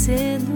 cedo.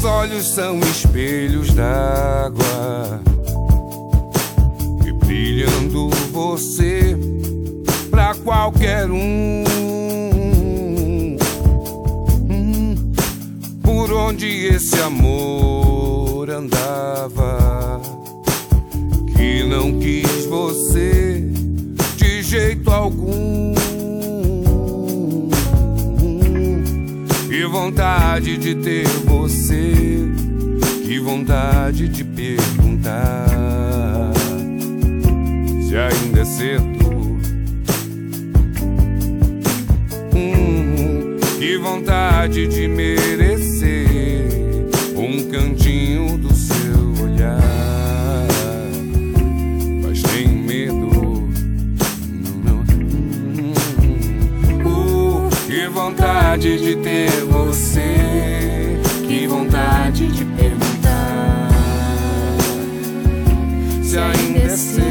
Seus olhos são espelhos d'água brilhando você pra qualquer um. Hum, Por onde esse amor andava, que não quis você de jeito algum. Vontade de ter você, que vontade de perguntar se ainda é cedo. Hum, que vontade de merecer vontade de ter você, que vontade de perguntar se ainda é cedo.